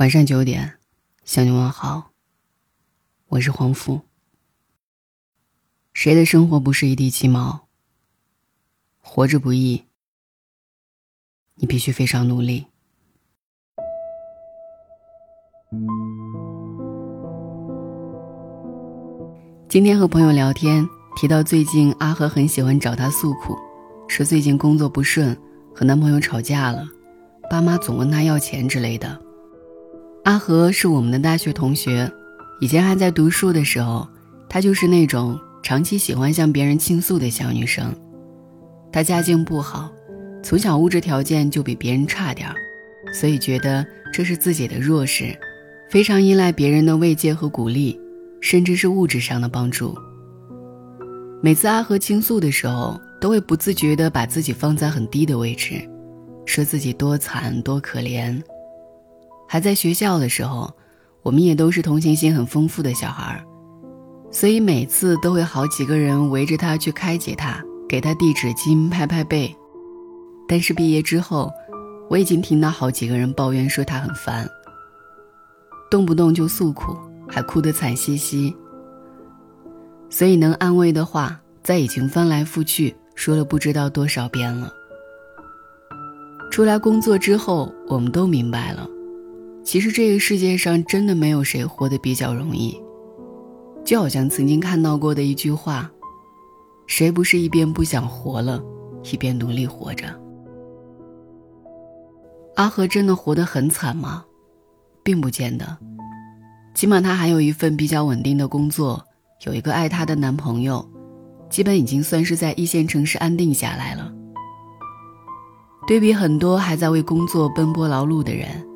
晚上九点，向你问好。我是黄甫。谁的生活不是一地鸡毛？活着不易，你必须非常努力。今天和朋友聊天，提到最近阿和很喜欢找他诉苦，说最近工作不顺，和男朋友吵架了，爸妈总问他要钱之类的。阿和是我们的大学同学，以前还在读书的时候，她就是那种长期喜欢向别人倾诉的小女生。她家境不好，从小物质条件就比别人差点儿，所以觉得这是自己的弱势，非常依赖别人的慰藉和鼓励，甚至是物质上的帮助。每次阿和倾诉的时候，都会不自觉地把自己放在很低的位置，说自己多惨多可怜。还在学校的时候，我们也都是同情心很丰富的小孩儿所以每次都会好几个人围着他去开解他，给他递纸巾、拍拍背。但是毕业之后，我已经听到好几个人抱怨说他很烦，动不动就诉苦，还哭得惨兮兮。所以能安慰的话，在已经翻来覆去说了不知道多少遍了。出来工作之后，我们都明白了。其实这个世界上真的没有谁活得比较容易，就好像曾经看到过的一句话：“谁不是一边不想活了，一边努力活着？”阿和真的活得很惨吗？并不见得，起码她还有一份比较稳定的工作，有一个爱她的男朋友，基本已经算是在一线城市安定下来了。对比很多还在为工作奔波劳碌的人。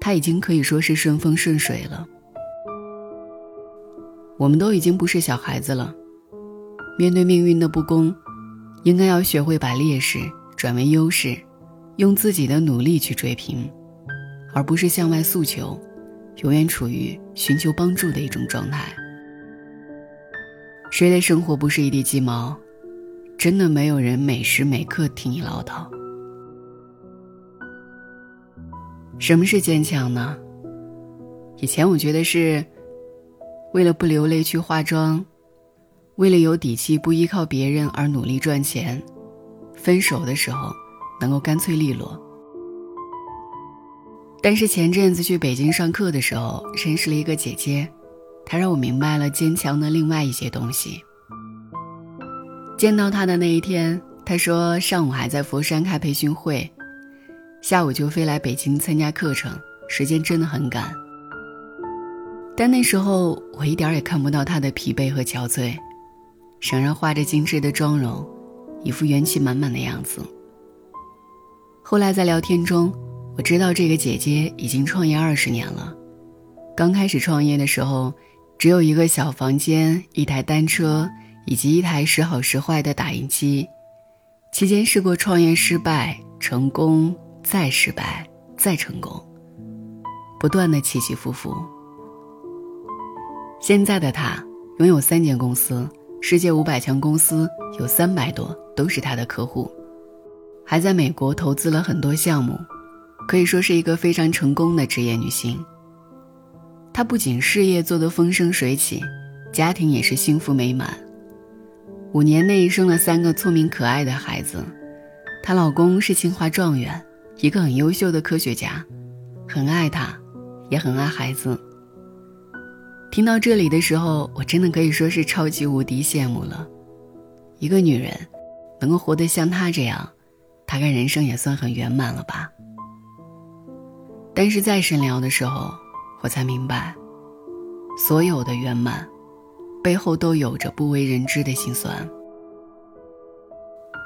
他已经可以说是顺风顺水了。我们都已经不是小孩子了，面对命运的不公，应该要学会把劣势转为优势，用自己的努力去追平，而不是向外诉求，永远处于寻求帮助的一种状态。谁的生活不是一地鸡毛？真的没有人每时每刻听你唠叨。什么是坚强呢？以前我觉得是，为了不流泪去化妆，为了有底气不依靠别人而努力赚钱，分手的时候能够干脆利落。但是前阵子去北京上课的时候，认识了一个姐姐，她让我明白了坚强的另外一些东西。见到她的那一天，她说上午还在佛山开培训会。下午就飞来北京参加课程，时间真的很赶。但那时候我一点也看不到他的疲惫和憔悴，仍然画着精致的妆容，一副元气满满的样子。后来在聊天中，我知道这个姐姐已经创业二十年了。刚开始创业的时候，只有一个小房间、一台单车以及一台时好时坏的打印机。期间试过创业失败、成功。再失败，再成功，不断的起起伏伏。现在的他拥有三间公司，世界五百强公司有三百多都是他的客户，还在美国投资了很多项目，可以说是一个非常成功的职业女性。她不仅事业做得风生水起，家庭也是幸福美满，五年内生了三个聪明可爱的孩子，她老公是清华状元。一个很优秀的科学家，很爱他，也很爱孩子。听到这里的时候，我真的可以说是超级无敌羡慕了。一个女人能够活得像她这样，大概人生也算很圆满了吧。但是在深聊的时候，我才明白，所有的圆满，背后都有着不为人知的心酸。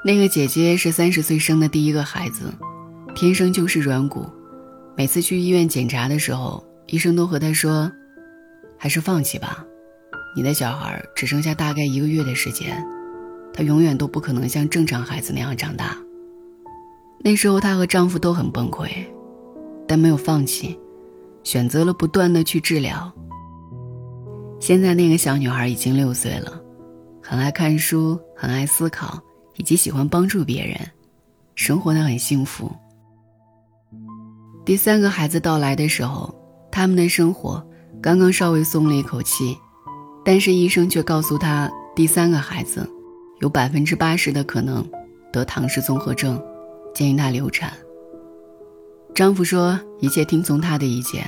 那个姐姐是三十岁生的第一个孩子。天生就是软骨，每次去医院检查的时候，医生都和他说：“还是放弃吧，你的小孩只剩下大概一个月的时间，他永远都不可能像正常孩子那样长大。”那时候她和丈夫都很崩溃，但没有放弃，选择了不断的去治疗。现在那个小女孩已经六岁了，很爱看书，很爱思考，以及喜欢帮助别人，生活的很幸福。第三个孩子到来的时候，他们的生活刚刚稍微松了一口气，但是医生却告诉他，第三个孩子有百分之八十的可能得唐氏综合症，建议她流产。丈夫说一切听从她的意见，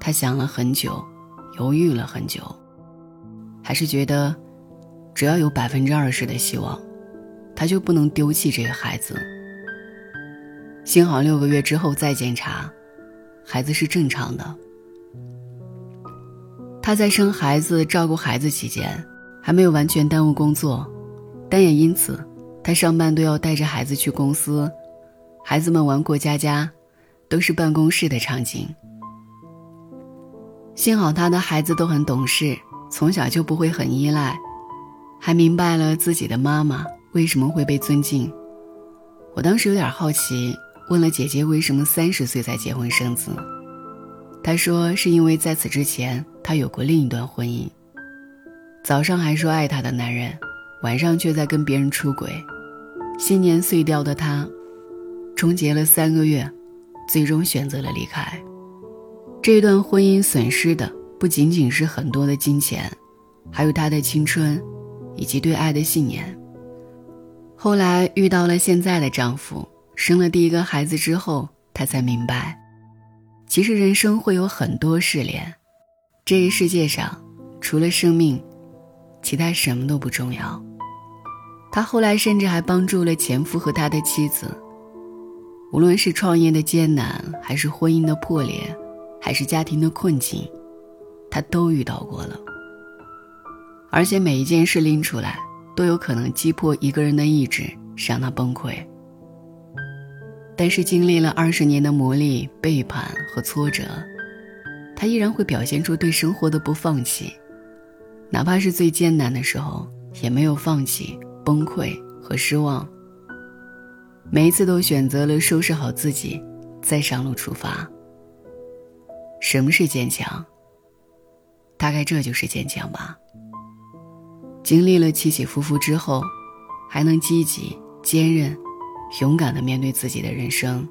她想了很久，犹豫了很久，还是觉得只要有百分之二十的希望，她就不能丢弃这个孩子。幸好六个月之后再检查。孩子是正常的。他在生孩子、照顾孩子期间，还没有完全耽误工作，但也因此，他上班都要带着孩子去公司，孩子们玩过家家，都是办公室的场景。幸好他的孩子都很懂事，从小就不会很依赖，还明白了自己的妈妈为什么会被尊敬。我当时有点好奇。问了姐姐为什么三十岁才结婚生子，她说是因为在此之前她有过另一段婚姻，早上还说爱她的男人，晚上却在跟别人出轨，信念碎掉的她，终结了三个月，最终选择了离开。这段婚姻损失的不仅仅是很多的金钱，还有她的青春，以及对爱的信念。后来遇到了现在的丈夫。生了第一个孩子之后，他才明白，其实人生会有很多试炼，这个世界上除了生命，其他什么都不重要。他后来甚至还帮助了前夫和他的妻子，无论是创业的艰难，还是婚姻的破裂，还是家庭的困境，他都遇到过了。而且每一件事拎出来，都有可能击破一个人的意志，让他崩溃。但是经历了二十年的磨砺、背叛和挫折，他依然会表现出对生活的不放弃，哪怕是最艰难的时候，也没有放弃、崩溃和失望。每一次都选择了收拾好自己，再上路出发。什么是坚强？大概这就是坚强吧。经历了起起伏伏之后，还能积极、坚韧。勇敢的面对自己的人生。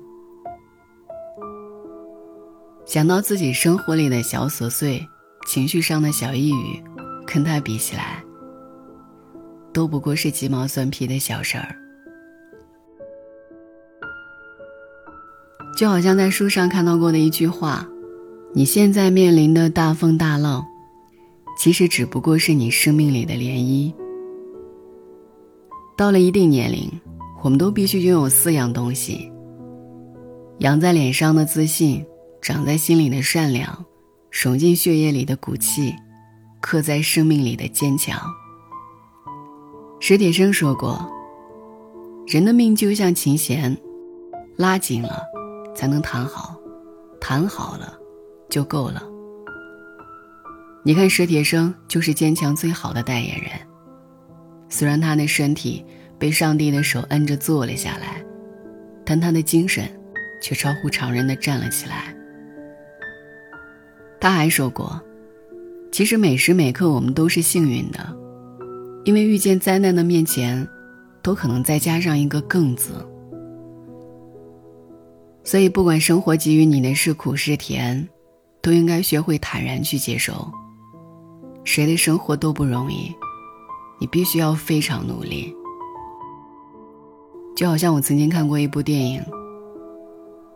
想到自己生活里的小琐碎、情绪上的小抑郁，跟他比起来，都不过是鸡毛蒜皮的小事儿。就好像在书上看到过的一句话：“你现在面临的大风大浪，其实只不过是你生命里的涟漪。”到了一定年龄。我们都必须拥有四样东西：扬在脸上的自信，长在心里的善良，融进血液里的骨气，刻在生命里的坚强。史铁生说过：“人的命就像琴弦，拉紧了才能弹好，弹好了就够了。”你看，史铁生就是坚强最好的代言人。虽然他的身体，被上帝的手摁着坐了下来，但他的精神却超乎常人的站了起来。他还说过：“其实每时每刻我们都是幸运的，因为遇见灾难的面前，都可能再加上一个‘更’字。所以，不管生活给予你的是苦是甜，都应该学会坦然去接受。谁的生活都不容易，你必须要非常努力。”就好像我曾经看过一部电影，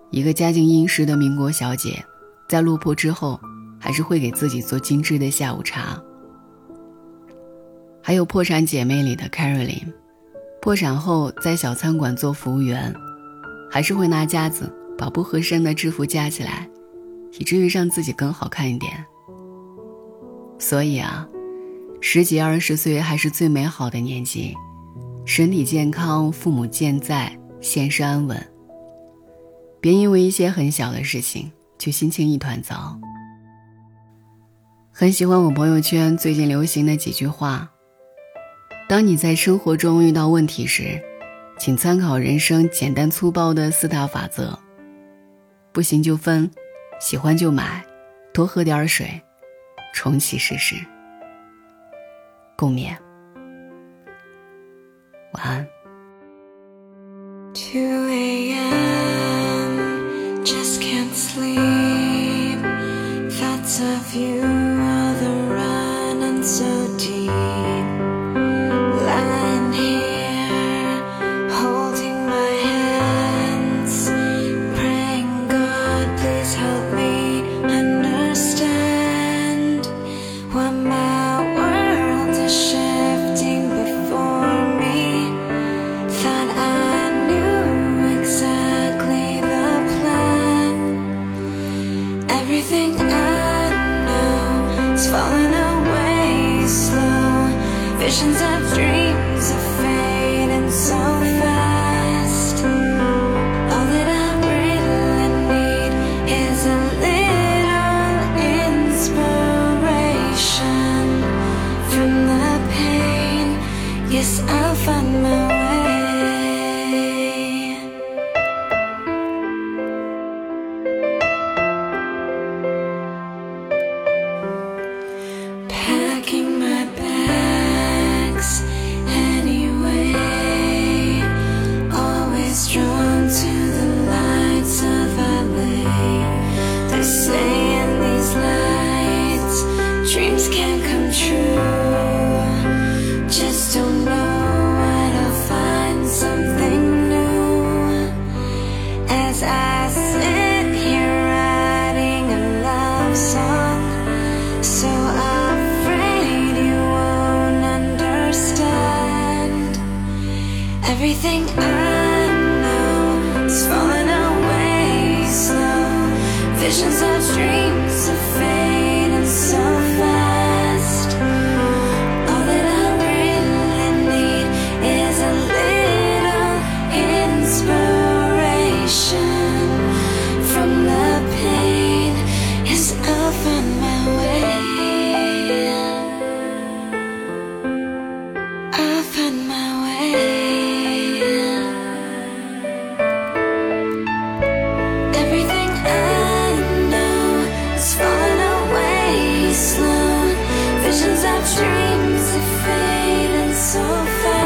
一个家境殷实的民国小姐，在落魄之后，还是会给自己做精致的下午茶。还有《破产姐妹》里的 Caroline，破产后在小餐馆做服务员，还是会拿夹子把不合身的制服夹起来，以至于让自己更好看一点。所以啊，十几二十岁还是最美好的年纪。身体健康，父母健在，现实安稳。别因为一些很小的事情就心情一团糟。很喜欢我朋友圈最近流行的几句话：当你在生活中遇到问题时，请参考人生简单粗暴的四大法则：不行就分，喜欢就买，多喝点水，重启试试。共勉。晚安。Everything visions of dreams are fading so fast.